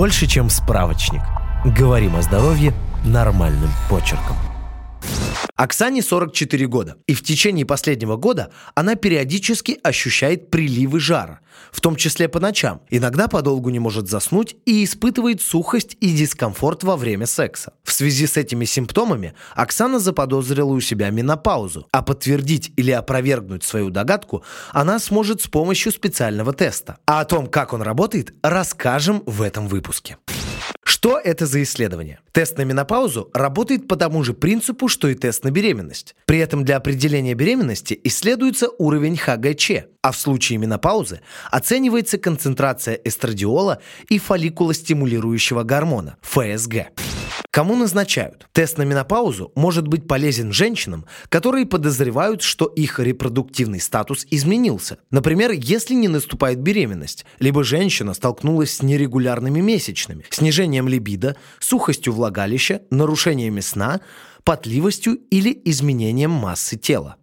больше, чем справочник. Говорим о здоровье нормальным почерком. Оксане 44 года, и в течение последнего года она периодически ощущает приливы жара, в том числе по ночам. Иногда подолгу не может заснуть и испытывает сухость и дискомфорт во время секса. В связи с этими симптомами Оксана заподозрила у себя менопаузу, а подтвердить или опровергнуть свою догадку она сможет с помощью специального теста. А о том, как он работает, расскажем в этом выпуске. Что это за исследование? Тест на менопаузу работает по тому же принципу, что и тест на беременность. При этом для определения беременности исследуется уровень ХГЧ, а в случае менопаузы оценивается концентрация эстрадиола и фолликулостимулирующего гормона ФСГ. Кому назначают? Тест на менопаузу может быть полезен женщинам, которые подозревают, что их репродуктивный статус изменился. Например, если не наступает беременность, либо женщина столкнулась с нерегулярными месячными, снижением либидо, сухостью влагалища, нарушениями сна, потливостью или изменением массы тела.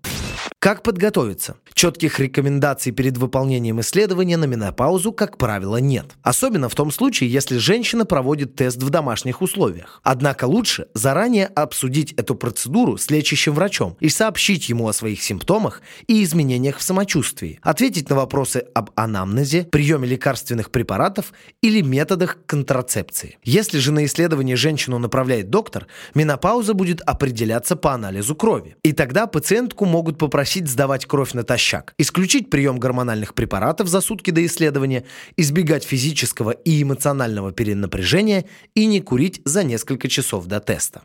Как подготовиться? Четких рекомендаций перед выполнением исследования на менопаузу, как правило, нет. Особенно в том случае, если женщина проводит тест в домашних условиях. Однако лучше заранее обсудить эту процедуру с лечащим врачом и сообщить ему о своих симптомах и изменениях в самочувствии. Ответить на вопросы об анамнезе, приеме лекарственных препаратов или методах контрацепции. Если же на исследование женщину направляет доктор, менопауза будет определяться по анализу крови. И тогда пациентку могут попросить сдавать кровь натощак, исключить прием гормональных препаратов за сутки до исследования, избегать физического и эмоционального перенапряжения и не курить за несколько часов до теста.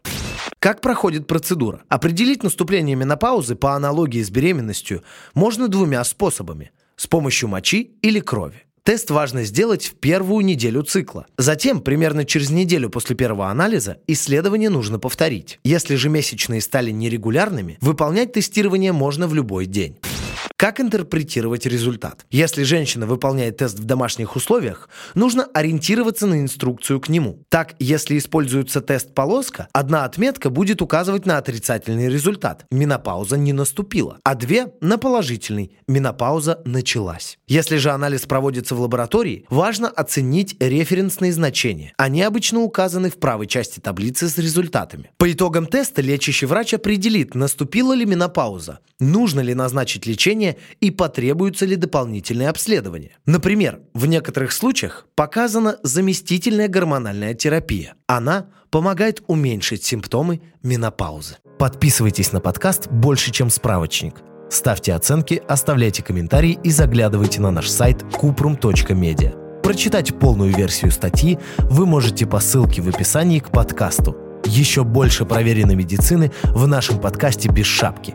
Как проходит процедура? Определить наступление менопаузы по аналогии с беременностью можно двумя способами – с помощью мочи или крови. Тест важно сделать в первую неделю цикла. Затем, примерно через неделю после первого анализа, исследование нужно повторить. Если же месячные стали нерегулярными, выполнять тестирование можно в любой день. Как интерпретировать результат? Если женщина выполняет тест в домашних условиях, нужно ориентироваться на инструкцию к нему. Так, если используется тест-полоска, одна отметка будет указывать на отрицательный результат – менопауза не наступила, а две – на положительный – менопауза началась. Если же анализ проводится в лаборатории, важно оценить референсные значения. Они обычно указаны в правой части таблицы с результатами. По итогам теста лечащий врач определит, наступила ли менопауза, нужно ли назначить лечение и потребуется ли дополнительное обследование. Например, в некоторых случаях показана заместительная гормональная терапия. Она помогает уменьшить симптомы менопаузы. Подписывайтесь на подкаст «Больше, чем справочник». Ставьте оценки, оставляйте комментарии и заглядывайте на наш сайт kuprum.media. Прочитать полную версию статьи вы можете по ссылке в описании к подкасту. Еще больше проверенной медицины в нашем подкасте «Без шапки».